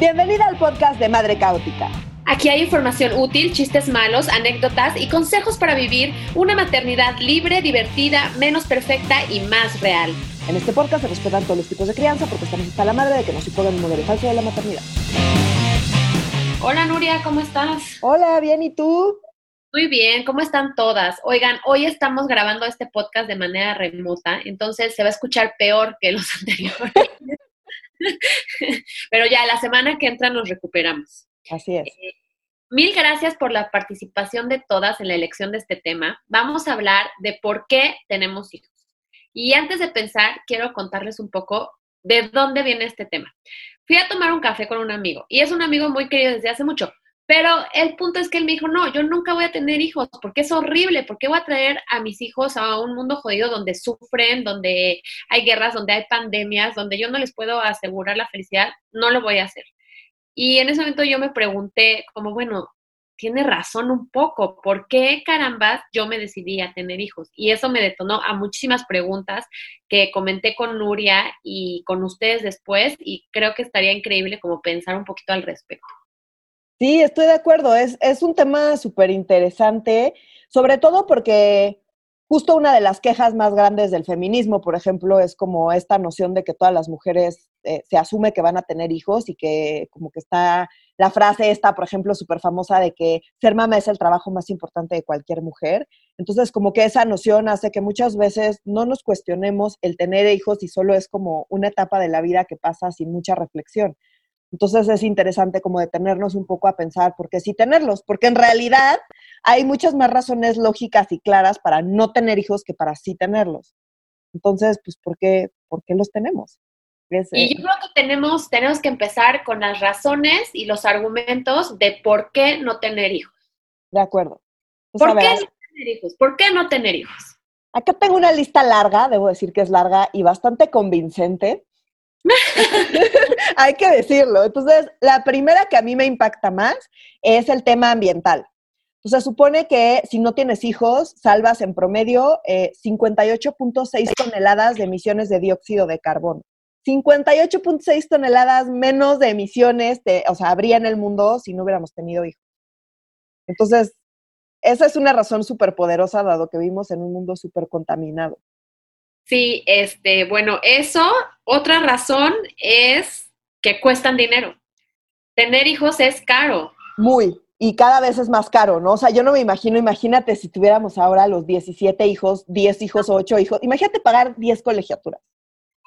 Bienvenida al podcast de Madre Caótica. Aquí hay información útil, chistes malos, anécdotas y consejos para vivir una maternidad libre, divertida, menos perfecta y más real. En este podcast se respetan todos los tipos de crianza porque estamos hasta la madre de que nos impongan un modelo falso de la maternidad. Hola Nuria, ¿cómo estás? Hola, bien, ¿y tú? Muy bien, ¿cómo están todas? Oigan, hoy estamos grabando este podcast de manera remota, entonces se va a escuchar peor que los anteriores. Pero ya la semana que entra nos recuperamos. Así es. Eh, mil gracias por la participación de todas en la elección de este tema. Vamos a hablar de por qué tenemos hijos. Y antes de pensar, quiero contarles un poco de dónde viene este tema. Fui a tomar un café con un amigo y es un amigo muy querido desde hace mucho. Pero el punto es que él me dijo, no, yo nunca voy a tener hijos porque es horrible, porque voy a traer a mis hijos a un mundo jodido donde sufren, donde hay guerras, donde hay pandemias, donde yo no les puedo asegurar la felicidad, no lo voy a hacer. Y en ese momento yo me pregunté, como, bueno, tiene razón un poco, ¿por qué carambas yo me decidí a tener hijos? Y eso me detonó a muchísimas preguntas que comenté con Nuria y con ustedes después y creo que estaría increíble como pensar un poquito al respecto. Sí, estoy de acuerdo. Es, es un tema súper interesante, sobre todo porque justo una de las quejas más grandes del feminismo, por ejemplo, es como esta noción de que todas las mujeres eh, se asume que van a tener hijos y que como que está la frase esta, por ejemplo, súper famosa de que ser mamá es el trabajo más importante de cualquier mujer. Entonces, como que esa noción hace que muchas veces no nos cuestionemos el tener hijos y solo es como una etapa de la vida que pasa sin mucha reflexión. Entonces es interesante como detenernos un poco a pensar por qué sí tenerlos, porque en realidad hay muchas más razones lógicas y claras para no tener hijos que para sí tenerlos. Entonces, pues, ¿por qué, por qué los tenemos? y yo eh, creo que tenemos, tenemos que empezar con las razones y los argumentos de por qué no tener hijos. De acuerdo. Pues, ¿Por qué no tener hijos? ¿Por qué no tener hijos? Acá tengo una lista larga, debo decir que es larga y bastante convincente, Hay que decirlo. Entonces, la primera que a mí me impacta más es el tema ambiental. O sea, supone que si no tienes hijos, salvas en promedio 58.6 eh, toneladas de emisiones de dióxido de carbono. 58.6 toneladas menos de emisiones, o sea, habría en el mundo si no hubiéramos tenido hijos. Entonces, esa es una razón súper poderosa, dado que vivimos en un mundo súper contaminado. Sí, este, bueno, eso, otra razón es que cuestan dinero. Tener hijos es caro. Muy, y cada vez es más caro, ¿no? O sea, yo no me imagino, imagínate si tuviéramos ahora los 17 hijos, 10 hijos, 8 hijos, imagínate pagar 10 colegiaturas.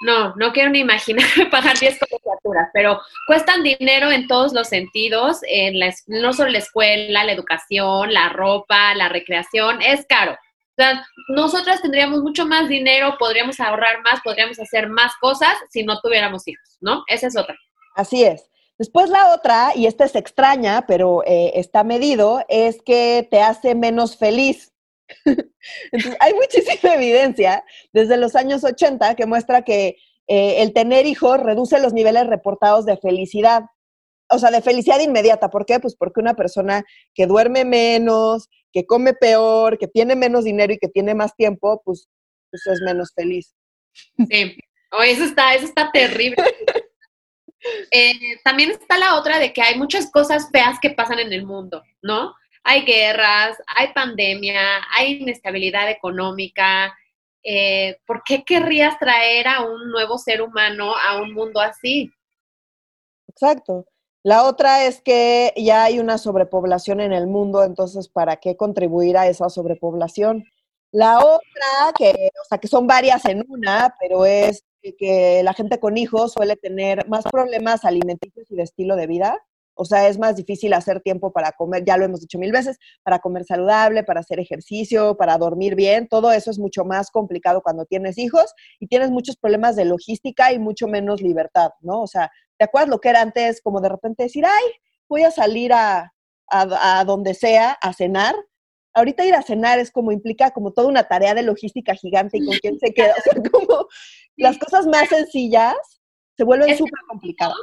No, no quiero ni imaginarme pagar 10 colegiaturas, pero cuestan dinero en todos los sentidos, en la, no solo la escuela, la educación, la ropa, la recreación, es caro. Nosotras tendríamos mucho más dinero, podríamos ahorrar más, podríamos hacer más cosas si no tuviéramos hijos, ¿no? Esa es otra. Así es. Después la otra, y esta es extraña, pero eh, está medido, es que te hace menos feliz. Entonces, hay muchísima evidencia desde los años 80 que muestra que eh, el tener hijos reduce los niveles reportados de felicidad. O sea, de felicidad inmediata. ¿Por qué? Pues porque una persona que duerme menos, que come peor, que tiene menos dinero y que tiene más tiempo, pues, pues es menos feliz. Sí, oh, eso está, eso está terrible. Eh, también está la otra de que hay muchas cosas feas que pasan en el mundo, ¿no? Hay guerras, hay pandemia, hay inestabilidad económica. Eh, ¿Por qué querrías traer a un nuevo ser humano a un mundo así? Exacto. La otra es que ya hay una sobrepoblación en el mundo, entonces, ¿para qué contribuir a esa sobrepoblación? La otra, que, o sea, que son varias en una, pero es que la gente con hijos suele tener más problemas alimenticios y de estilo de vida. O sea, es más difícil hacer tiempo para comer, ya lo hemos dicho mil veces, para comer saludable, para hacer ejercicio, para dormir bien. Todo eso es mucho más complicado cuando tienes hijos y tienes muchos problemas de logística y mucho menos libertad, ¿no? O sea, ¿Te acuerdas lo que era antes como de repente decir, ay, voy a salir a, a, donde sea a cenar? Ahorita ir a cenar es como implica como toda una tarea de logística gigante y con quién se queda. O sea, como las cosas más sencillas se vuelven súper complicadas.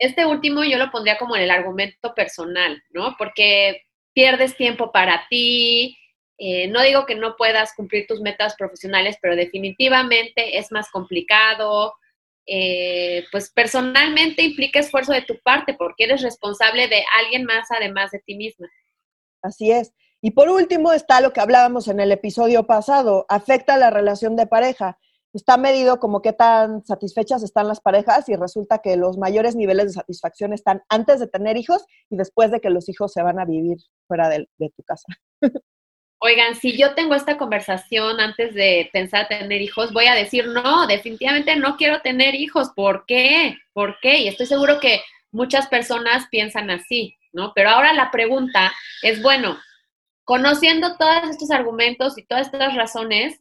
Este último yo lo pondría como en el argumento personal, ¿no? Porque pierdes tiempo para ti, eh, no digo que no puedas cumplir tus metas profesionales, pero definitivamente es más complicado, eh, pues personalmente implica esfuerzo de tu parte porque eres responsable de alguien más además de ti misma. Así es. Y por último está lo que hablábamos en el episodio pasado, afecta la relación de pareja. Está medido como qué tan satisfechas están las parejas y resulta que los mayores niveles de satisfacción están antes de tener hijos y después de que los hijos se van a vivir fuera de, tu casa. Oigan, si yo tengo esta conversación antes de pensar tener hijos, voy a decir, no, definitivamente no quiero tener hijos. ¿Por qué? ¿Por qué? Y estoy seguro que muchas personas piensan así, ¿no? Pero ahora la pregunta es, bueno, conociendo todos estos argumentos y todas estas razones,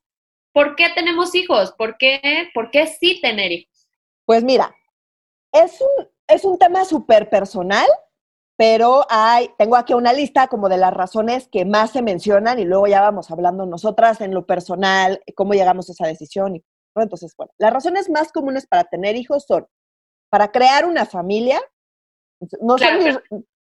¿por qué tenemos hijos? ¿Por qué, por qué sí tener hijos? Pues mira, es un, es un tema súper personal pero hay, tengo aquí una lista como de las razones que más se mencionan y luego ya vamos hablando nosotras en lo personal, cómo llegamos a esa decisión. Y, Entonces, bueno, las razones más comunes para tener hijos son para crear una familia, no, son, mis,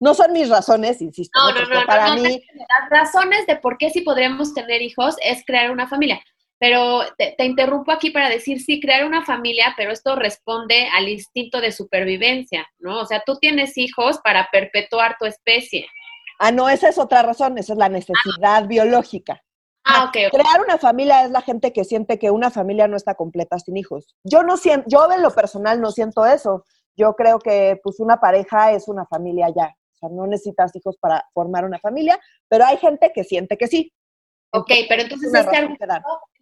no son mis razones, insisto, no, no, no, para mí... Las razones de por qué sí podríamos tener hijos es crear una familia. Pero te, interrumpo aquí para decir, sí, crear una familia, pero esto responde al instinto de supervivencia, ¿no? O sea, tú tienes hijos para perpetuar tu especie. Ah, no, esa es otra razón, esa es la necesidad biológica. Ah, ok. Crear una familia es la gente que siente que una familia no está completa sin hijos. Yo no siento, yo en lo personal no siento eso. Yo creo que pues una pareja es una familia ya. O sea, no necesitas hijos para formar una familia, pero hay gente que siente que sí. Ok, pero entonces este argumento,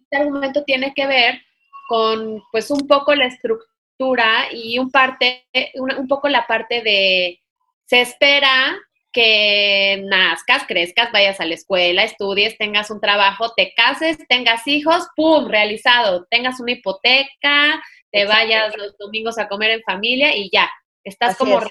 este argumento tiene que ver con pues un poco la estructura y un, parte, un poco la parte de se espera que nazcas, crezcas, vayas a la escuela, estudies, tengas un trabajo, te cases, tengas hijos, ¡pum! realizado, tengas una hipoteca, te vayas los domingos a comer en familia y ya, estás como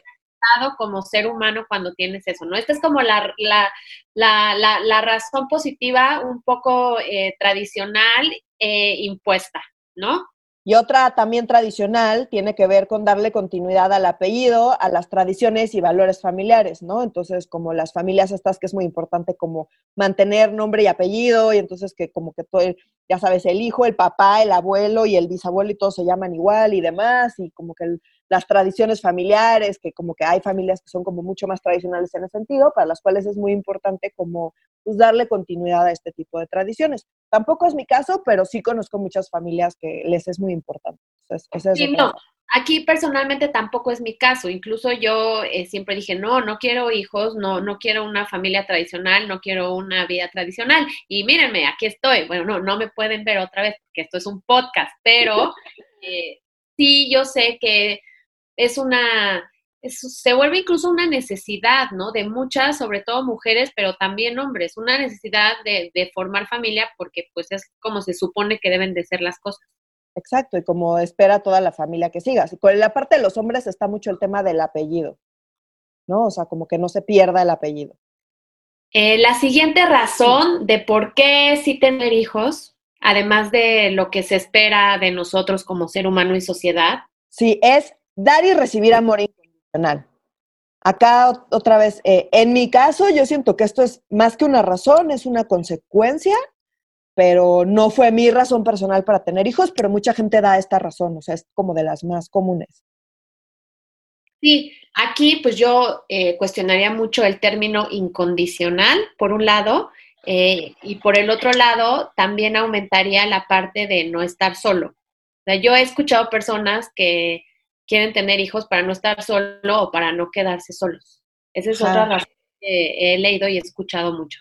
como ser humano cuando tienes eso, ¿no? Esta es como la, la, la, la razón positiva un poco eh, tradicional eh, impuesta, ¿no? Y otra también tradicional tiene que ver con darle continuidad al apellido, a las tradiciones y valores familiares, ¿no? Entonces, como las familias estas que es muy importante como mantener nombre y apellido, y entonces que como que todo, ya sabes, el hijo, el papá, el abuelo y el bisabuelo y todos se llaman igual y demás, y como que las tradiciones familiares, que como que hay familias que son como mucho más tradicionales en ese sentido, para las cuales es muy importante como pues, darle continuidad a este tipo de tradiciones. Tampoco es mi caso, pero sí conozco muchas familias que les es muy importante. sí, no. Aquí personalmente tampoco es mi caso. Incluso yo eh, siempre dije, no, no quiero hijos, no, no quiero una familia tradicional, no quiero una vida tradicional. Y mírenme, aquí estoy. Bueno, no, no me pueden ver otra vez porque esto es un podcast, pero eh, sí yo sé que es una, se vuelve incluso una necesidad, ¿no? De muchas, sobre todo mujeres, pero también hombres, una necesidad de, formar familia porque pues es como se supone que deben de ser las cosas. Exacto, y como espera toda la familia que sigas. Con la parte de los hombres está mucho el tema del apellido, ¿no? O sea, como que no se pierda el apellido. Eh, la siguiente razón de por qué sí tener hijos, además de lo que se espera de nosotros como ser humano y sociedad. Sí, es dar y recibir amor incondicional. Acá otra vez, eh, en mi caso yo siento que esto es más que una razón, es una consecuencia, pero no fue mi razón personal para tener hijos, pero mucha gente da esta razón, o sea, es como de las más comunes. Sí, aquí pues yo eh, cuestionaría mucho el término incondicional, por un lado, eh, y por el otro lado también aumentaría la parte de no estar solo. O sea, yo he escuchado personas que quieren tener hijos para no estar solo o para no quedarse solos. Esa es otra razón que he leído y he escuchado mucho.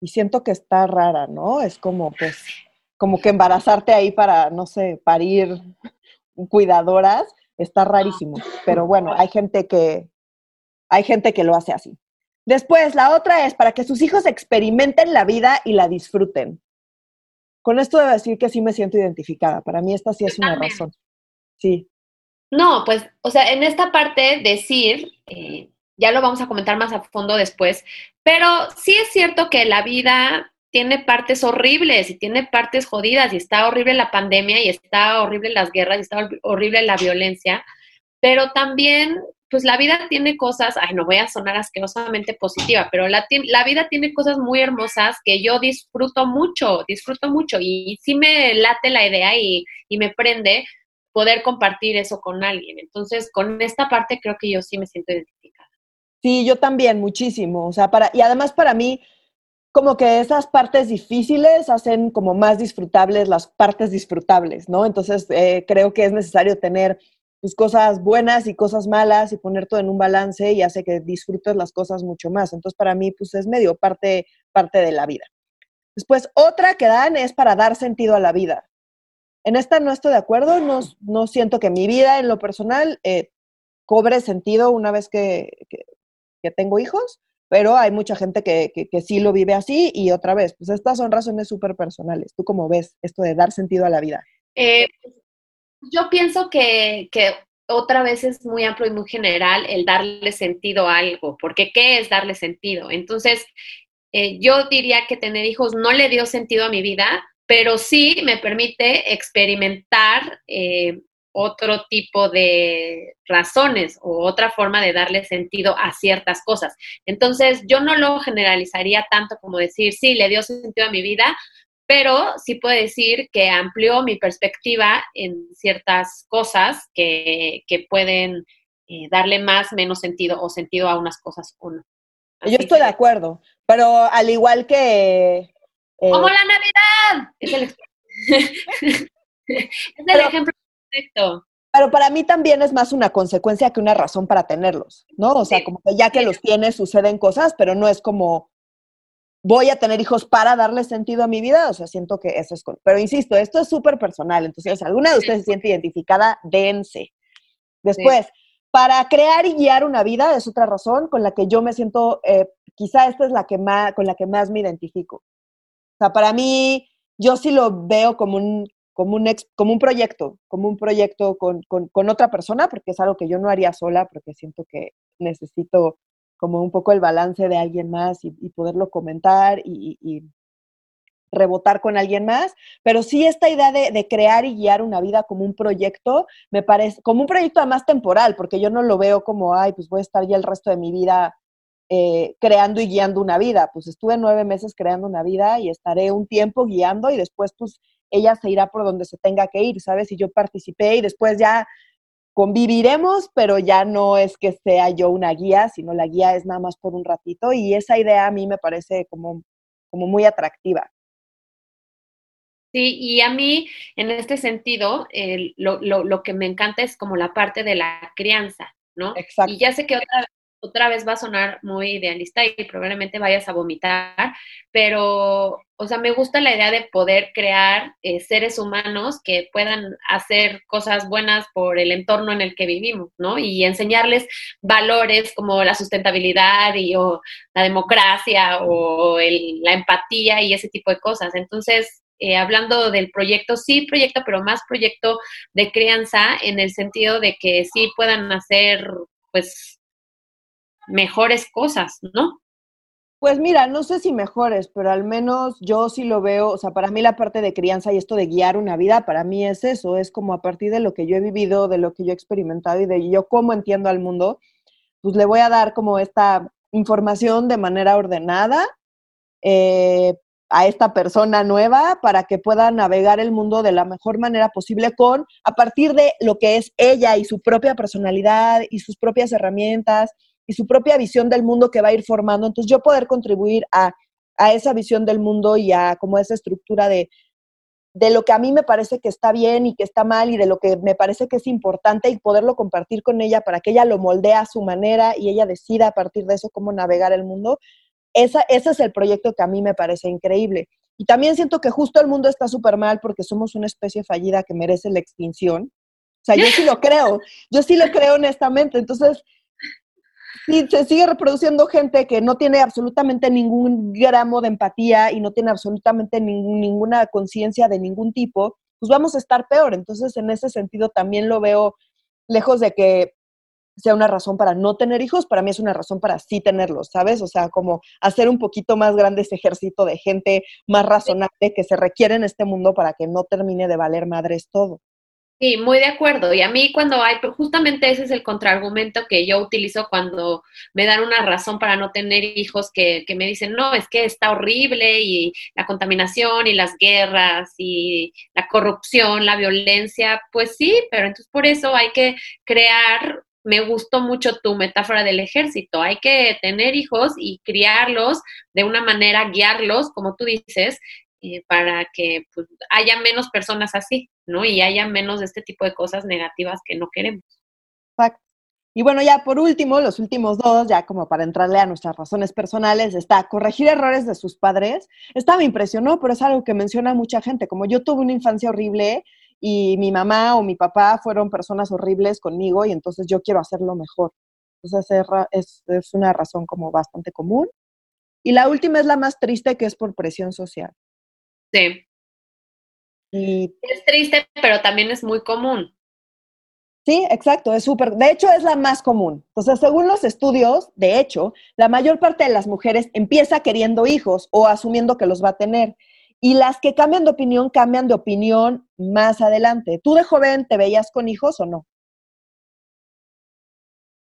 Y siento que está rara, ¿no? Es como, pues, como que embarazarte ahí para, no sé, parir cuidadoras, está rarísimo. Pero bueno, hay gente que, hay gente que lo hace así. Después, la otra es para que sus hijos experimenten la vida y la disfruten. Con esto debo decir que sí me siento identificada. Para mí esta sí es una razón. Sí. No, pues, o sea, en esta parte decir, eh, ya lo vamos a comentar más a fondo después, pero sí es cierto que la vida tiene partes horribles y tiene partes jodidas y está horrible la pandemia y está horrible las guerras y está horrible la violencia, pero también, pues la vida tiene cosas, ay, no voy a sonar asquerosamente positiva, pero la, la vida tiene cosas muy hermosas que yo disfruto mucho, disfruto mucho y sí me late la idea y, y me prende poder compartir eso con alguien. Entonces, con esta parte creo que yo sí me siento identificada. Sí, yo también, muchísimo. O sea, para, y además para mí, como que esas partes difíciles hacen como más disfrutables las partes disfrutables, ¿no? Entonces, eh, creo que es necesario tener pues, cosas buenas y cosas malas y poner todo en un balance y hace que disfrutes las cosas mucho más. Entonces, para mí, pues es medio parte, parte de la vida. Después, otra que dan es para dar sentido a la vida. En esta no estoy de acuerdo, no, no siento que mi vida en lo personal eh, cobre sentido una vez que, tengo hijos, pero hay mucha gente que, que, sí lo vive así y otra vez, pues estas son razones súper personales. ¿Tú cómo ves esto de dar sentido a la vida? Eh, yo pienso que, que, otra vez es muy amplio y muy general el darle sentido a algo, porque ¿qué es darle sentido? Entonces, eh, yo diría que tener hijos no le dio sentido a mi vida, pero sí me permite experimentar eh, otro tipo de razones o otra forma de darle sentido a ciertas cosas. Entonces, yo no lo generalizaría tanto como decir, sí, le dio sentido a mi vida, pero sí puedo decir que amplió mi perspectiva en ciertas cosas que, pueden eh, darle más, menos sentido o sentido a unas cosas o no. Yo estoy de acuerdo, pero al igual que... Eh, ¡Como la Navidad! Es el, ejemplo perfecto. Pero para mí también es más una consecuencia que una razón para tenerlos, ¿no? O sea, como que ya que los tienes suceden cosas, pero no es como voy a tener hijos para darle sentido a mi vida, o sea, siento que eso es... Con... Pero insisto, esto es súper personal, entonces, si alguna de ustedes se siente identificada, dense. Después, para crear y guiar una vida es otra razón con la que yo me siento, eh, quizá esta es la que más, con la que más me identifico. O sea, para mí, yo sí lo veo como un, como un, como un proyecto, como un proyecto con, con, con otra persona, porque es algo que yo no haría sola, porque siento que necesito como un poco el balance de alguien más y, poderlo comentar y, rebotar con alguien más, pero sí esta idea de, crear y guiar una vida como un proyecto, me parece, como un proyecto además temporal, porque yo no lo veo como, ay, pues voy a estar ya el resto de mi vida eh, creando y guiando una vida, pues estuve nueve meses creando una vida y estaré un tiempo guiando y después pues ella se irá por donde se tenga que ir, ¿sabes? Y yo participé y después ya conviviremos, pero ya no es que sea yo una guía, sino la guía es nada más por un ratito y esa idea a mí me parece como, como muy atractiva. Sí, y a mí en este sentido, lo, lo, lo, que me encanta es como la parte de la crianza, ¿no? Exacto. Y ya sé que otra otra vez va a sonar muy idealista y probablemente vayas a vomitar, pero, o sea, me gusta la idea de poder crear eh, seres humanos que puedan hacer cosas buenas por el entorno en el que vivimos, ¿no? Y enseñarles valores como la sustentabilidad y o la democracia o la empatía y ese tipo de cosas. Entonces, eh, hablando del proyecto, sí proyecto, pero más proyecto de crianza en el sentido de que sí puedan hacer, pues, mejores cosas, ¿no? Pues mira, no sé si mejores, pero al menos yo sí lo veo, o sea, para mí la parte de crianza y esto de guiar una vida, para mí es eso, es como a partir de lo que yo he vivido, de lo que yo he experimentado y de yo cómo entiendo al mundo, pues le voy a dar como esta información de manera ordenada eh, a esta persona nueva para que pueda navegar el mundo de la mejor manera posible con, a partir de lo que es ella y su propia personalidad y sus propias herramientas y su propia visión del mundo que va a ir formando. Entonces yo poder contribuir a, esa visión del mundo y a como esa estructura de, de lo que a mí me parece que está bien y que está mal y de lo que me parece que es importante y poderlo compartir con ella para que ella lo moldee a su manera y ella decida a partir de eso cómo navegar el mundo. Esa, ese es el proyecto que a mí me parece increíble. Y también siento que justo el mundo está súper mal porque somos una especie fallida que merece la extinción. O sea, yo sí lo creo, yo sí lo creo honestamente. Entonces, si se sigue reproduciendo gente que no tiene absolutamente ningún gramo de empatía y no tiene absolutamente ninguna conciencia de ningún tipo, pues vamos a estar peor. Entonces, en ese sentido, también lo veo lejos de que sea una razón para no tener hijos, para mí es una razón para sí tenerlos, ¿sabes? O sea, como hacer un poquito más grande ese ejército de gente más razonable que se requiere en este mundo para que no termine de valer madres todo. Sí, muy de acuerdo. Y a mí cuando hay, justamente ese es el contraargumento que yo utilizo cuando me dan una razón para no tener hijos que, que, me dicen, no, es que está horrible y la contaminación y las guerras y la corrupción, la violencia, pues sí, pero entonces por eso hay que crear, me gustó mucho tu metáfora del ejército, hay que tener hijos y criarlos de una manera, guiarlos, como tú dices, eh, para que pues, haya menos personas así, ¿no? Y haya menos de este tipo de cosas negativas que no queremos. Y bueno, ya por último, los últimos dos, ya como para entrarle a nuestras razones personales, está corregir errores de sus padres. Esta me impresionó, pero es algo que menciona mucha gente. Como yo tuve una infancia horrible y mi mamá o mi papá fueron personas horribles conmigo y entonces yo quiero hacerlo mejor. Entonces es, es una razón como bastante común. Y la última es la más triste, que es por presión social. Sí. Y, es triste, pero también es muy común. Sí, exacto, es súper. De hecho, es la más común. Entonces, según los estudios, de hecho, la mayor parte de las mujeres empieza queriendo hijos o asumiendo que los va a tener. Y las que cambian de opinión, cambian de opinión más adelante. ¿Tú de joven te veías con hijos o no?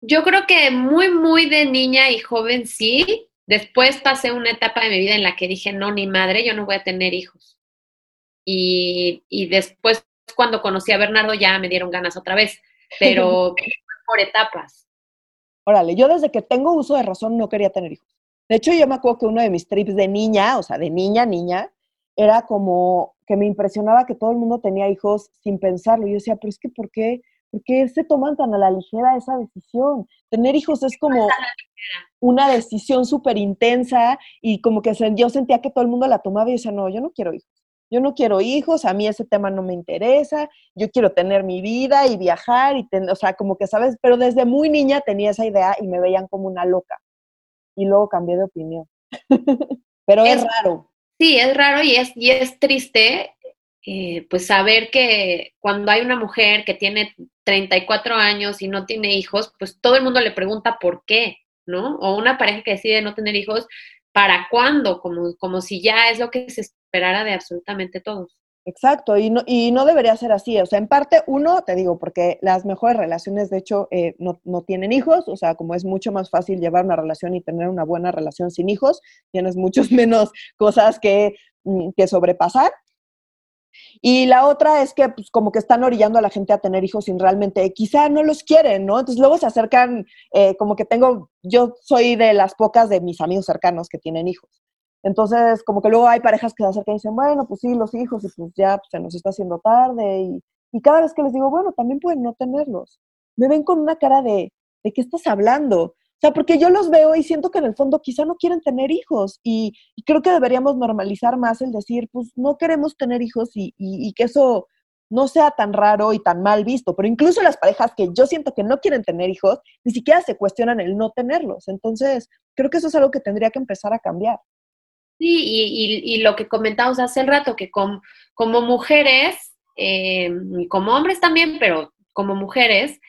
Yo creo que muy, muy de niña y joven sí, Después pasé una etapa de mi vida en la que dije, no, ni madre, yo no voy a tener hijos. Y, después, cuando conocí a Bernardo, ya me dieron ganas otra vez, pero por etapas. Órale, yo desde que tengo uso de razón no quería tener hijos. De hecho, yo me acuerdo que uno de mis trips de niña, o sea, de niña, niña, era como que me impresionaba que todo el mundo tenía hijos sin pensarlo. Yo decía, pero es que ¿por qué? ¿Por qué se toman tan a la ligera esa decisión? Tener hijos es como una decisión súper intensa y como que yo sentía que todo el mundo la tomaba y yo decía, no, yo no quiero hijos. Yo no quiero hijos, a mí ese tema no me interesa, yo quiero tener mi vida y viajar y o sea, como que sabes, pero desde muy niña tenía esa idea y me veían como una loca. Y luego cambié de opinión. pero es, raro. Sí, es raro y es, y es triste eh, pues saber que cuando hay una mujer que tiene 34 años y no tiene hijos, pues todo el mundo le pregunta por qué, ¿no? O una pareja que decide no tener hijos, ¿para cuándo? Como, como si ya es lo que se esperara de absolutamente todos. Exacto, y no, y no debería ser así. O sea, en parte, uno, te digo, porque las mejores relaciones, de hecho, eh, no, no, tienen hijos, o sea, como es mucho más fácil llevar una relación y tener una buena relación sin hijos, tienes muchos menos cosas que, mm, que sobrepasar. Y la otra es que pues como que están orillando a la gente a tener hijos sin realmente, quizá no los quieren, ¿no? Entonces luego se acercan, eh, como que tengo, yo soy de las pocas de mis amigos cercanos que tienen hijos. Entonces, como que luego hay parejas que se acercan y dicen, bueno, pues sí, los hijos, y pues ya pues, se nos está haciendo tarde. Y, y cada vez que les digo, bueno, también pueden no tenerlos. Me ven con una cara de, ¿de qué estás hablando? O sea, porque yo los veo y siento que en el fondo quizá no quieren tener hijos y, creo que deberíamos normalizar más el decir, pues no queremos tener hijos y, y, que eso no sea tan raro y tan mal visto. Pero incluso las parejas que yo siento que no quieren tener hijos, ni siquiera se cuestionan el no tenerlos. Entonces, creo que eso es algo que tendría que empezar a cambiar. Sí, y, lo que comentamos hace el rato, que como mujeres, eh, y como hombres también, pero como mujeres,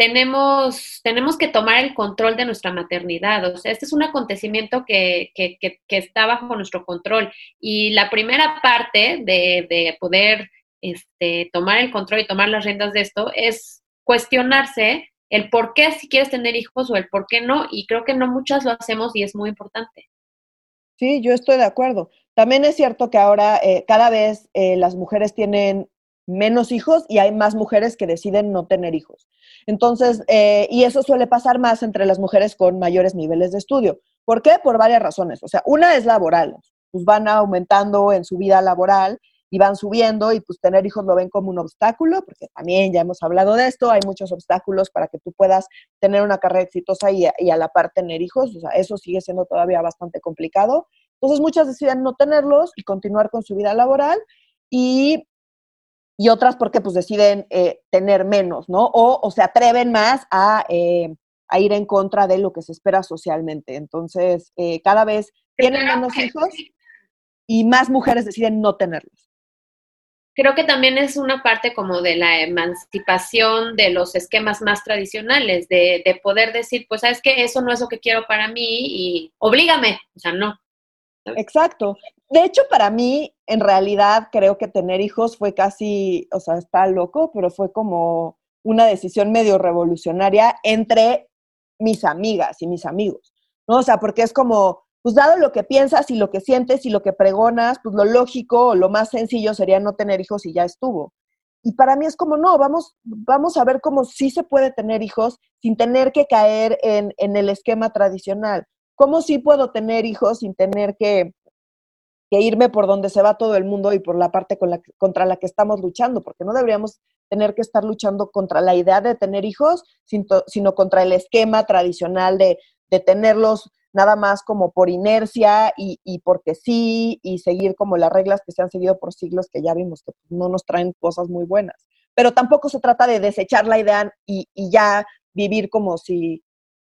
tenemos, tenemos que tomar el control de nuestra maternidad. O sea, este es un acontecimiento que, que, que, está bajo nuestro control. Y la primera parte de, de poder este, tomar el control y tomar las riendas de esto es cuestionarse el por qué si quieres tener hijos o el por qué no. Y creo que no muchas lo hacemos y es muy importante. Sí, yo estoy de acuerdo. También es cierto que ahora eh, cada vez eh, las mujeres tienen menos hijos y hay más mujeres que deciden no tener hijos. Entonces, eh, y eso suele pasar más entre las mujeres con mayores niveles de estudio. ¿Por qué? Por varias razones. O sea, una es laboral, pues van aumentando en su vida laboral y van subiendo y pues tener hijos lo ven como un obstáculo, porque también ya hemos hablado de esto, hay muchos obstáculos para que tú puedas tener una carrera exitosa y, y a la par tener hijos, o sea, eso sigue siendo todavía bastante complicado. Entonces muchas deciden no tenerlos y continuar con su vida laboral y y otras porque pues deciden eh, tener menos, ¿no? O, se atreven más eh, a, ir en contra de lo que se espera socialmente. Entonces, eh, cada vez tienen menos hijos y más mujeres deciden no tenerlos. Creo que también es una parte como de la emancipación de los esquemas más tradicionales, de, de poder decir, pues sabes que eso no es lo que quiero para mí y oblígame, o sea, no. Exacto. De hecho, para mí, en realidad, creo que tener hijos fue casi, o sea, está loco, pero fue como una decisión medio revolucionaria entre mis amigas y mis amigos, ¿no? O sea, porque es como, pues dado lo que piensas y lo que sientes y lo que pregonas, pues lo lógico o lo más sencillo sería no tener hijos y ya estuvo. Y para mí es como, no, vamos, vamos a ver cómo sí se puede tener hijos sin tener que caer en, en el esquema tradicional. ¿Cómo sí puedo tener hijos sin tener que, irme por donde se va todo el mundo y por la parte contra la que estamos luchando? Porque no deberíamos tener que estar luchando contra la idea de tener hijos, sino contra el esquema tradicional de, tenerlos nada más como por inercia y, porque sí, y seguir como las reglas que se han seguido por siglos que ya vimos que no nos traen cosas muy buenas. Pero tampoco se trata de desechar la idea y ya vivir como si,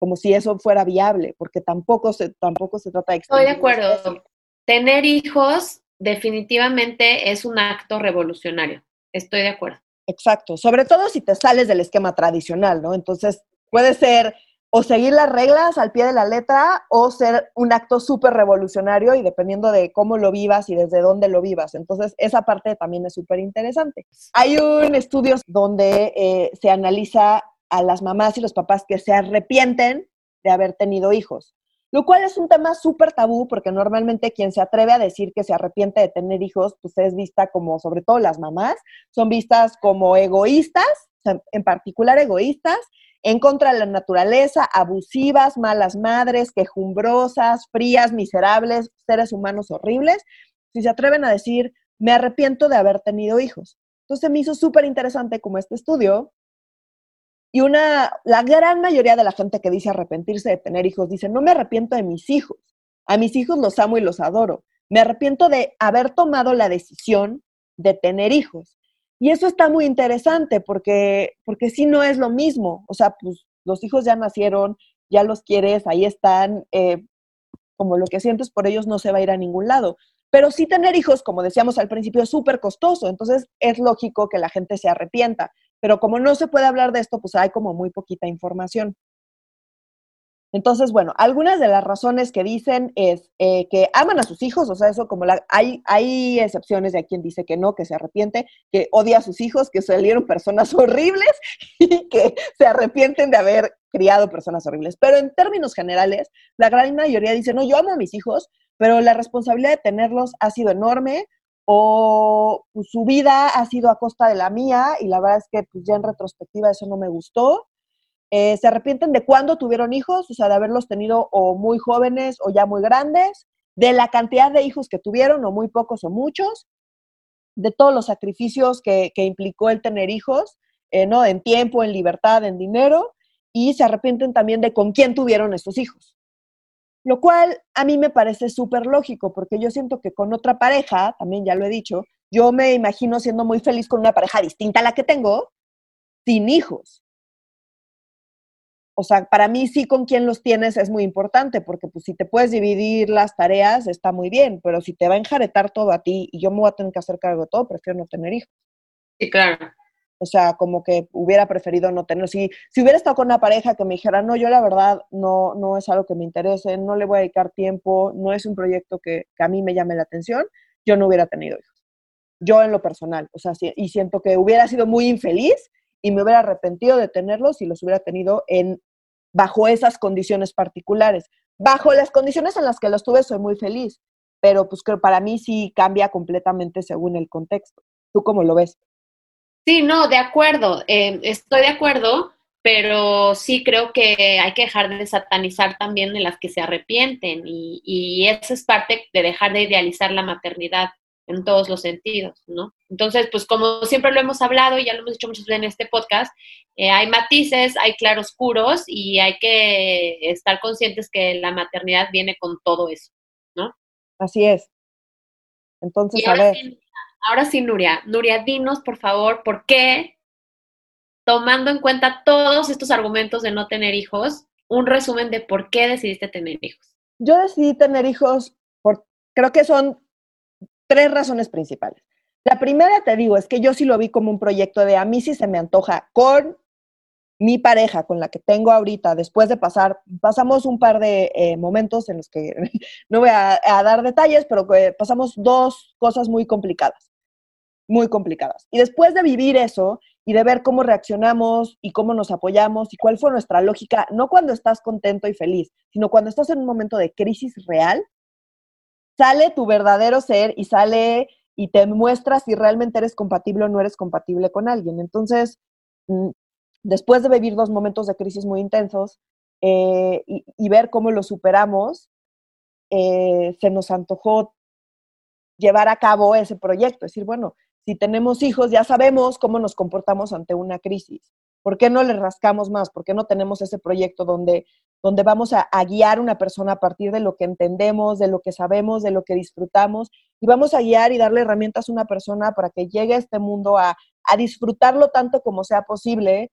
como si eso fuera viable, porque tampoco se, tampoco se trata de... Estoy de acuerdo. Tener hijos definitivamente es un acto revolucionario. Estoy de acuerdo. Exacto, sobre todo si te sales del esquema tradicional, ¿no? Entonces, puede ser o seguir las reglas al pie de la letra o ser un acto súper revolucionario y dependiendo de cómo lo vivas y desde dónde lo vivas. Entonces, esa parte también es súper interesante. Hay un estudio donde eh, se analiza a las mamás y los papás que se arrepienten de haber tenido hijos, lo cual es un tema súper tabú porque normalmente quien se atreve a decir que se arrepiente de tener hijos, pues es vista como, sobre todo las mamás, son vistas como egoístas, en particular egoístas, en contra de la naturaleza, abusivas, malas madres, quejumbrosas, frías, miserables, seres humanos horribles, si se atreven a decir, me arrepiento de haber tenido hijos. Entonces me hizo súper interesante como este estudio. Y una, la gran mayoría de la gente que dice arrepentirse de tener hijos dice, no me arrepiento de mis hijos. A mis hijos los amo y los adoro. Me arrepiento de haber tomado la decisión de tener hijos. Y eso está muy interesante porque, porque sí no es lo mismo. O sea, pues los hijos ya nacieron, ya los quieres, ahí están, eh, como lo que sientes por ellos no se va a ir a ningún lado. Pero sí tener hijos, como decíamos al principio, es súper costoso, entonces es lógico que la gente se arrepienta. Pero como no se puede hablar de esto, pues hay como muy poquita información. Entonces, bueno, algunas de las razones que dicen es eh, que aman a sus hijos, o sea, eso como la, hay, hay excepciones de quien dice que no, que se arrepiente, que odia a sus hijos, que salieron personas horribles y que se arrepienten de haber criado personas horribles. Pero en términos generales, la gran mayoría dice, no, yo amo a mis hijos, pero la responsabilidad de tenerlos ha sido enorme o pues, su vida ha sido a costa de la mía y la verdad es que pues, ya en retrospectiva eso no me gustó eh, se arrepienten de cuándo tuvieron hijos, o sea, de haberlos tenido o muy jóvenes o ya muy grandes, de la cantidad de hijos que tuvieron, o muy pocos o muchos, de todos los sacrificios que, implicó el tener hijos, eh, ¿no? En tiempo, en libertad, en dinero, y se arrepienten también de con quién tuvieron estos hijos. Lo cual a mí me parece súper lógico, porque yo siento que con otra pareja, también ya lo he dicho, yo me imagino siendo muy feliz con una pareja distinta a la que tengo, sin hijos o sea, para mí sí con quién los tienes es muy importante, porque pues si te puedes dividir las tareas está muy bien, pero si te va a enjaretar todo a ti y yo me voy a tener que hacer cargo de todo, prefiero no tener hijos. Sí, claro. O sea, como que hubiera preferido no tener. Si, si hubiera estado con una pareja que me dijera, no, yo la verdad no, no es algo que me interese, no le voy a dedicar tiempo, no es un proyecto que, que a mí me llame la atención, yo no hubiera tenido hijos. Yo en lo personal, o sea, y siento que hubiera sido muy infeliz y me hubiera arrepentido de tenerlos si los hubiera tenido en bajo esas condiciones particulares. Bajo las condiciones en las que los tuve soy muy feliz, pero pues creo para mí sí cambia completamente según el contexto. ¿Tú cómo lo ves? Sí, no, de acuerdo, eh, estoy de acuerdo, pero sí creo que hay que dejar de satanizar también en las que se arrepienten y, y eso es parte de dejar de idealizar la maternidad en todos los sentidos, ¿no? Entonces, pues como siempre lo hemos hablado y ya lo hemos dicho muchas veces en este podcast, eh, hay matices, hay claroscuros y hay que estar conscientes que la maternidad viene con todo eso, ¿no? Así es. Entonces, a ver. Ahora sí, Nuria. Nuria, dinos, por favor, ¿por qué, tomando en cuenta todos estos argumentos de no tener hijos, un resumen de por qué decidiste tener hijos? Yo decidí tener hijos por, creo que son tres razones principales. La primera, te digo, es que yo sí lo vi como un proyecto de a mí sí se me antoja con mi pareja con la que tengo ahorita, después de pasar, pasamos un par de eh, momentos en los que no voy a, dar detalles, pero que pasamos dos cosas muy complicadas, muy complicadas. Y después de vivir eso y de ver cómo reaccionamos y cómo nos apoyamos y cuál fue nuestra lógica, no cuando estás contento y feliz, sino cuando estás en un momento de crisis real, sale tu verdadero ser y sale y te muestra si realmente eres compatible o no eres compatible con alguien. Entonces, mm, después de vivir dos momentos de crisis muy intensos eh, y, ver cómo lo superamos, eh, se nos antojó llevar a cabo ese proyecto. Es decir, bueno, si tenemos hijos, ya sabemos cómo nos comportamos ante una crisis. ¿Por qué no le rascamos más? ¿Por qué no tenemos ese proyecto donde, donde vamos a, guiar a una persona a partir de lo que entendemos, de lo que sabemos, de lo que disfrutamos? Y vamos a guiar y darle herramientas a una persona para que llegue a este mundo a, a disfrutarlo tanto como sea posible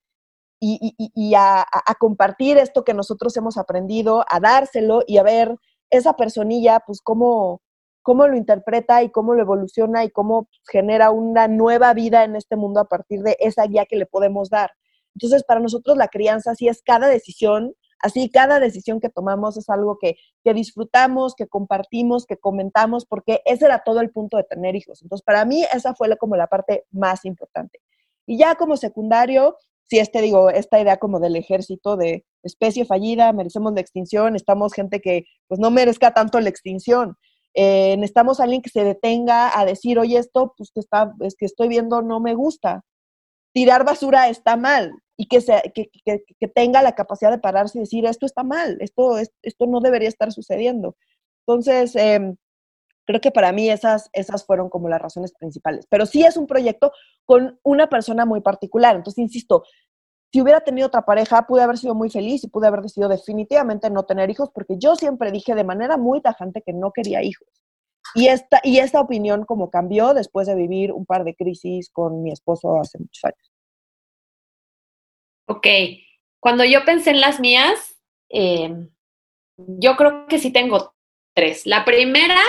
y, a, compartir esto que nosotros hemos aprendido, a dárselo y a ver esa personilla, pues cómo, cómo lo interpreta y cómo lo evoluciona y cómo genera una nueva vida en este mundo a partir de esa guía que le podemos dar. Entonces, para nosotros la crianza sí es cada decisión, así cada decisión que tomamos es algo que, que disfrutamos, que compartimos, que comentamos, porque ese era todo el punto de tener hijos. Entonces, para mí esa fue como la parte más importante. Y ya como secundario, si este, digo, esta idea como del ejército de especie fallida, merecemos la extinción, estamos gente que pues no merezca tanto la extinción. Eh, necesitamos a alguien que se detenga a decir, oye, esto pues que, está, es que estoy viendo no me gusta. Tirar basura está mal y que, se, que, que, tenga la capacidad de pararse y decir, esto está mal, esto, esto no debería estar sucediendo. Entonces, eh, Creo que para mí esas, esas fueron como las razones principales. Pero sí es un proyecto con una persona muy particular. Entonces, insisto, si hubiera tenido otra pareja, pude haber sido muy feliz y pude haber decidido definitivamente no tener hijos, porque yo siempre dije de manera muy tajante que no quería hijos. Y esta, y esta opinión como cambió después de vivir un par de crisis con mi esposo hace muchos años. Ok, cuando yo pensé en las mías, eh, yo creo que sí tengo tres. La primera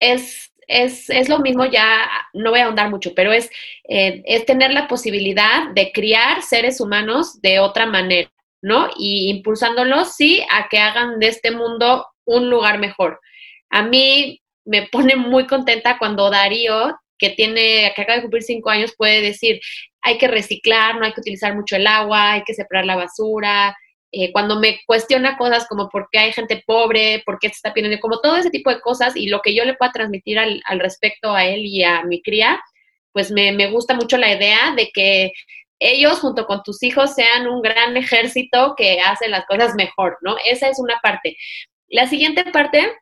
es, es, es, lo mismo, ya no voy a ahondar mucho, pero es, eh, es tener la posibilidad de criar seres humanos de otra manera, ¿no? Y impulsándolos, sí, a que hagan de este mundo un lugar mejor. A mí me pone muy contenta cuando Darío, que tiene, que acaba de cumplir cinco años, puede decir, hay que reciclar, no hay que utilizar mucho el agua, hay que separar la basura, eh, cuando me cuestiona cosas como por qué hay gente pobre, por qué se está pidiendo, como todo ese tipo de cosas y lo que yo le pueda transmitir al, respecto a él y a mi cría, pues me, me, gusta mucho la idea de que ellos junto con tus hijos sean un gran ejército que hace las cosas mejor, ¿no? Esa es una parte. La siguiente parte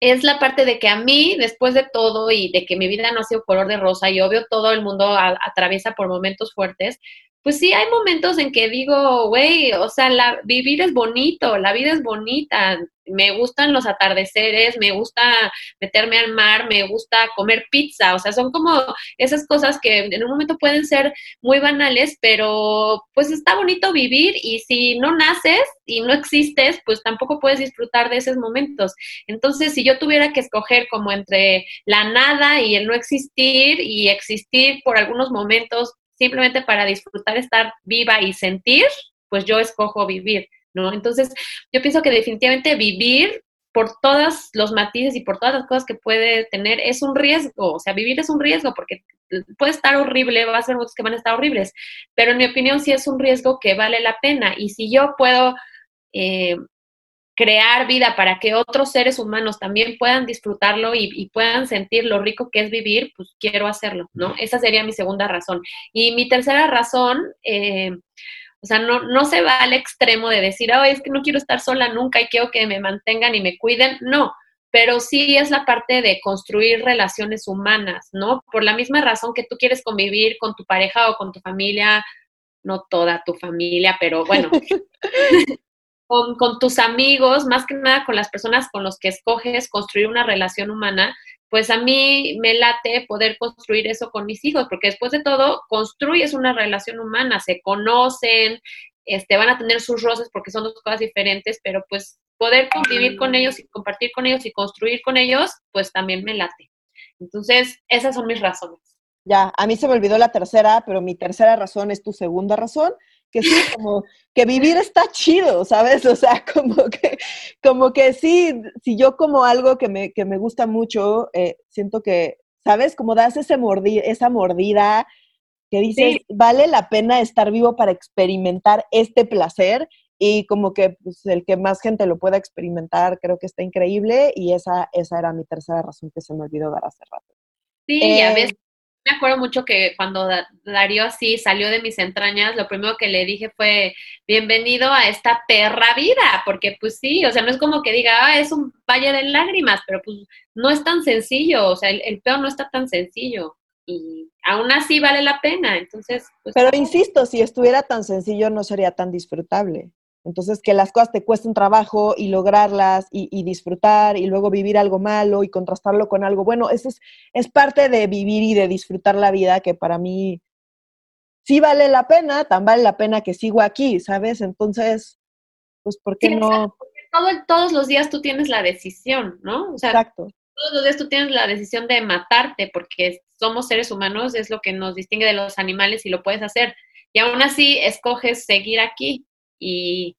es la parte de que a mí, después de todo y de que mi vida no ha sido color de rosa y obvio todo el mundo atraviesa por momentos fuertes, pues sí, hay momentos en que digo, güey, o sea, la, vivir es bonito, la vida es bonita, me gustan los atardeceres, me gusta meterme al mar, me gusta comer pizza, o sea, son como esas cosas que en un momento pueden ser muy banales, pero pues está bonito vivir y si no naces y no existes, pues tampoco puedes disfrutar de esos momentos. Entonces, si yo tuviera que escoger como entre la nada y el no existir y existir por algunos momentos simplemente para disfrutar, estar viva y sentir, pues yo escojo vivir, ¿no? Entonces, yo pienso que definitivamente vivir por todos los matices y por todas las cosas que puede tener es un riesgo, o sea, vivir es un riesgo porque puede estar horrible, va a ser muchos que van a estar horribles, pero en mi opinión sí es un riesgo que vale la pena y si yo puedo eh, crear vida para que otros seres humanos también puedan disfrutarlo y, puedan sentir lo rico que es vivir, pues quiero hacerlo, ¿no? Esa sería mi segunda razón. Y mi tercera razón, eh, o sea, no, no se va al extremo de decir, oh, es que no quiero estar sola nunca y quiero que me mantengan y me cuiden, no, pero sí es la parte de construir relaciones humanas, ¿no? Por la misma razón que tú quieres convivir con tu pareja o con tu familia, no toda tu familia, pero bueno, con, tus amigos, más que nada con las personas con los que escoges construir una relación humana, pues a mí me late poder construir eso con mis hijos, porque después de todo, construyes una relación humana, se conocen, este, van a tener sus roces porque son dos cosas diferentes, pero pues poder convivir con ellos y compartir con ellos y construir con ellos, pues también me late. Entonces, esas son mis razones. Ya, a mí se me olvidó la tercera, pero mi tercera razón es tu segunda razón, que sí, como que vivir está chido, ¿sabes? O sea, como que, como que sí, si yo como algo que me, que me gusta mucho, eh, siento que, ¿sabes? Como das ese mordi esa mordida que dices, vale la pena estar vivo para experimentar este placer y como que pues, el que más gente lo pueda experimentar creo que está increíble y esa, esa era mi tercera razón que se me olvidó dar hace rato. Sí, eh, a veces me acuerdo mucho que cuando Darío así salió de mis entrañas, lo primero que le dije fue, bienvenido a esta perra vida, porque pues sí, o sea, no es como que diga, ah, es un valle de lágrimas, pero pues no es tan sencillo, o sea, el, el peor no está tan sencillo y aún así vale la pena, entonces... Pues, pero insisto, si estuviera tan sencillo no sería tan disfrutable. Entonces, que las cosas te cuesten trabajo y lograrlas y, disfrutar y luego vivir algo malo y contrastarlo con algo bueno, eso es, es parte de vivir y de disfrutar la vida que para mí sí vale la pena, tan vale la pena que sigo aquí, ¿sabes? Entonces, pues, ¿por qué no? Todo, todos los días tú tienes la decisión, ¿no? O sea, Exacto. Todos los días tú tienes la decisión de matarte porque somos seres humanos, es lo que nos distingue de los animales y lo puedes hacer. Y aún así escoges seguir aquí y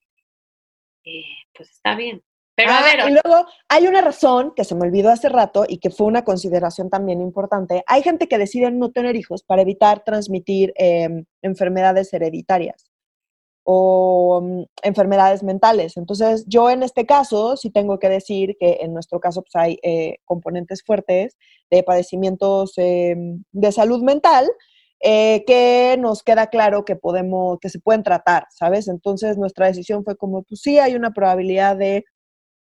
eh, pues está bien. Pero a ah, ver. Y luego hay una razón que se me olvidó hace rato y que fue una consideración también importante. Hay gente que decide no tener hijos para evitar transmitir em, enfermedades hereditarias o mm, enfermedades mentales. Entonces, yo en este caso sí tengo que decir que en nuestro caso pues, hay eh, componentes fuertes de padecimientos em, de salud mental eh, que nos queda claro que podemos, que se pueden tratar, ¿sabes? Entonces nuestra decisión fue como, pues sí, hay una probabilidad de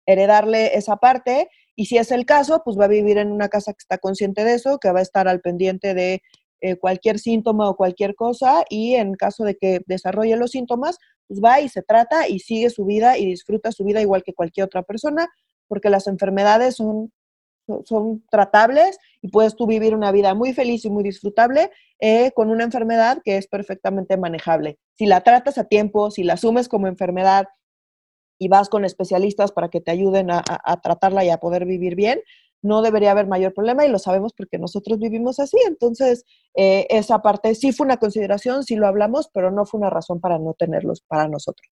heredarle esa parte y si es el caso, pues va a vivir en una casa que está consciente de eso, que va a estar al pendiente de eh, cualquier síntoma o cualquier cosa y en caso de que desarrolle los síntomas, pues va y se trata y sigue su vida y disfruta su vida igual que cualquier otra persona, porque las enfermedades son son tratables y puedes tú vivir una vida muy feliz y muy disfrutable eh, con una enfermedad que es perfectamente manejable. Si la tratas a tiempo, si la asumes como enfermedad y vas con especialistas para que te ayuden a, tratarla y a poder vivir bien, no debería haber mayor problema y lo sabemos porque nosotros vivimos así. Entonces, eh, esa parte sí fue una consideración, sí lo hablamos, pero no fue una razón para no tenerlos para nosotros.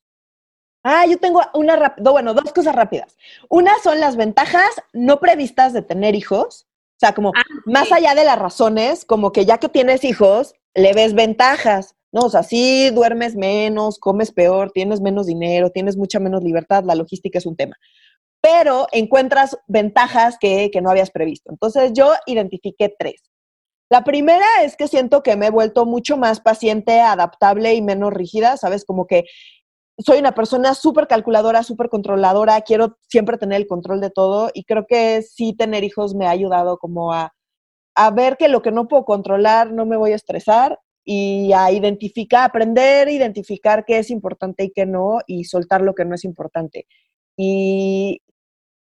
Ah, yo tengo una bueno, dos cosas rápidas. Una son las ventajas no previstas de tener hijos. O sea, como ah, más allá de las razones, como que ya que tienes hijos, le ves ventajas, ¿no? O sea, sí duermes menos, comes peor, tienes menos dinero, tienes mucha menos libertad, la logística es un tema. Pero encuentras ventajas que, que no habías previsto. Entonces yo identifiqué tres. La primera es que siento que me he vuelto mucho más paciente, adaptable y menos rígida, ¿sabes? Como que soy una persona súper calculadora, súper controladora, quiero siempre tener el control de todo y creo que sí tener hijos me ha ayudado como a, a ver que lo que no puedo controlar no me voy a estresar y a identificar, aprender, identificar qué es importante y qué no y soltar lo que no es importante. Y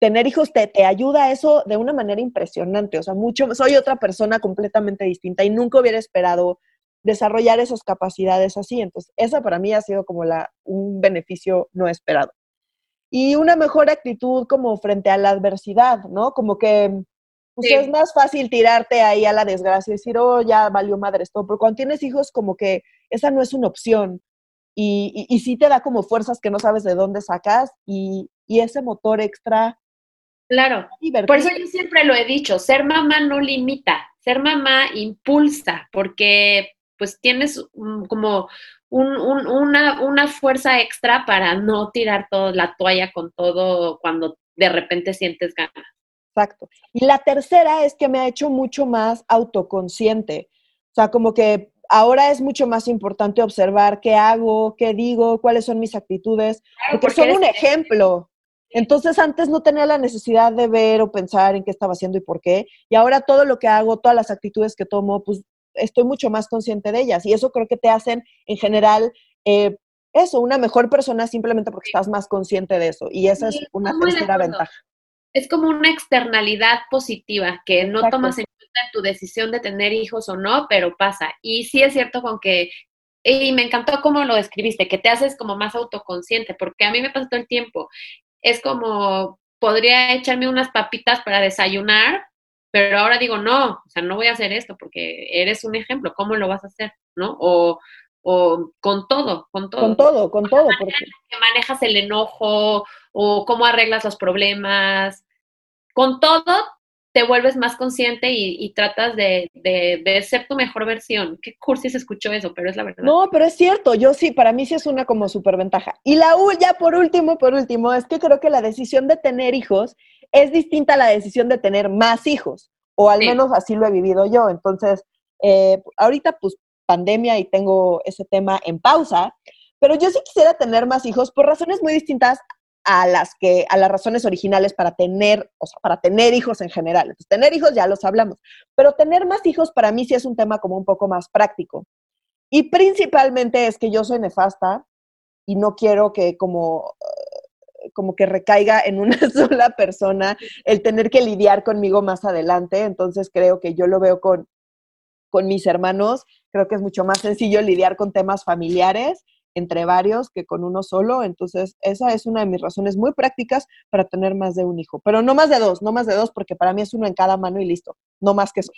tener hijos te, te ayuda a eso de una manera impresionante, o sea, mucho, soy otra persona completamente distinta y nunca hubiera esperado desarrollar esas capacidades así. Entonces, esa para mí ha sido como la, un beneficio no esperado. Y una mejor actitud como frente a la adversidad, ¿no? Como que pues, es más fácil tirarte ahí a la desgracia y decir, oh, ya valió madre esto. Pero cuando tienes hijos, como que esa no es una opción. Y, y, sí te da como fuerzas que no sabes de dónde sacas y, y ese motor extra. Claro. Por eso yo siempre lo he dicho, ser mamá no limita, ser mamá impulsa, porque pues tienes como una, una, fuerza extra para no tirar toda la toalla con todo cuando de repente sientes ganas. Exacto. Y la tercera es que me ha hecho mucho más autoconsciente. O sea, como que ahora es mucho más importante observar qué hago, qué digo, cuáles son mis actitudes, porque, son un ejemplo. Entonces antes no tenía la necesidad de ver o pensar en qué estaba haciendo y por qué. Y ahora todo lo que hago, todas las actitudes que tomo, pues estoy mucho más consciente de ellas y eso creo que te hacen en general eh, eso, una mejor persona simplemente porque estás más consciente de eso y esa es una tercera ventaja. Es como una externalidad positiva que no tomas en cuenta en tu decisión de tener hijos o no, pero pasa. Y sí es cierto con que, y me encantó cómo lo describiste, que te haces como más autoconsciente, porque a mí me pasa todo el tiempo. Es como, podría echarme unas papitas para desayunar, pero ahora digo, no, o sea, no voy a hacer esto porque eres un ejemplo, ¿cómo lo vas a hacer? ¿No? O o con todo, con todo. Con todo, con todo. Porque... Que manejas el enojo o cómo arreglas los problemas. Con todo te vuelves más consciente y, tratas de, de, ser tu mejor versión. Qué cursi se escuchó eso, pero es la verdad. No, pero es cierto, yo sí, para mí sí es una como superventaja. Y la ya por último, por último, es que creo que la decisión de tener hijos es distinta a la decisión de tener más hijos, o al menos así lo he vivido yo. Entonces, eh, ahorita pues pandemia y tengo ese tema en pausa, pero yo sí quisiera tener más hijos por razones muy distintas a las que a las razones originales para tener, o sea, para tener hijos en general. Entonces, tener hijos ya los hablamos, pero tener más hijos para mí sí es un tema como un poco más práctico. Y principalmente es que yo soy nefasta y no quiero que como como que recaiga en una sola persona el tener que lidiar conmigo más adelante. Entonces creo que yo lo veo con, con mis hermanos, creo que es mucho más sencillo lidiar con temas familiares entre varios que con uno solo. Entonces, esa es una de mis razones muy prácticas para tener más de un hijo. Pero no más de dos, no más de dos, porque para mí es uno en cada mano y listo, no más que eso.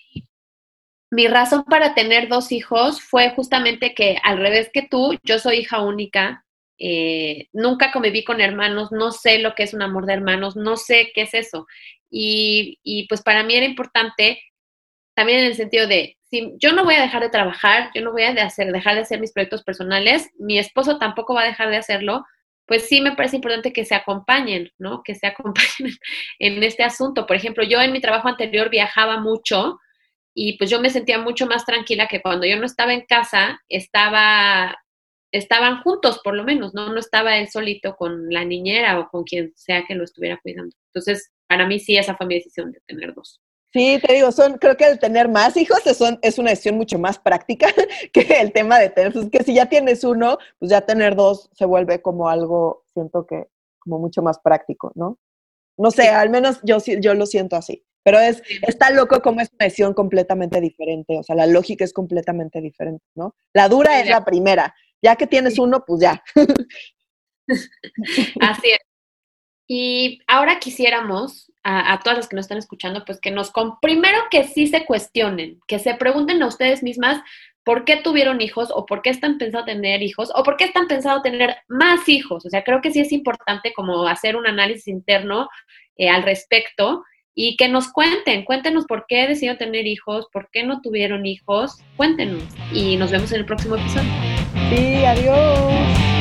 Mi razón para tener dos hijos fue justamente que, al revés que tú, yo soy hija única, eh, nunca conviví con hermanos, no sé lo que es un amor de hermanos, no sé qué es eso. Y, y pues para mí era importante también en el sentido de, si yo no voy a dejar de trabajar, yo no voy a hacer, dejar de hacer mis proyectos personales, mi esposo tampoco va a dejar de hacerlo, pues sí me parece importante que se acompañen, ¿no? Que se acompañen en este asunto. Por ejemplo, yo en mi trabajo anterior viajaba mucho y pues yo me sentía mucho más tranquila que cuando yo no estaba en casa, estaba estaban juntos por lo menos, ¿no? No estaba él solito con la niñera o con quien sea que lo estuviera cuidando. Entonces, para mí sí, esa fue mi decisión de tener dos. Sí, te digo, son, creo que el tener más hijos es, es una decisión mucho más práctica que el tema de tener, pues, que si ya tienes uno, pues ya tener dos se vuelve como algo, siento que como mucho más práctico, ¿no? No sé, al menos yo, yo lo siento así. Pero es, está loco como es una decisión completamente diferente, o sea, la lógica es completamente diferente, ¿no? La dura es la primera, ya que tienes uno, pues ya. Así es. Y ahora quisiéramos a, todas las que nos están escuchando, pues que nos, con, primero que sí se cuestionen, que se pregunten a ustedes mismas por qué tuvieron hijos o por qué están pensando tener hijos o por qué están pensando tener más hijos. O sea, creo que sí es importante como hacer un análisis interno eh, al respecto y que nos cuenten, cuéntenos por qué decidieron tener hijos, por qué no tuvieron hijos, cuéntenos y nos vemos en el próximo episodio. Sí, adiós.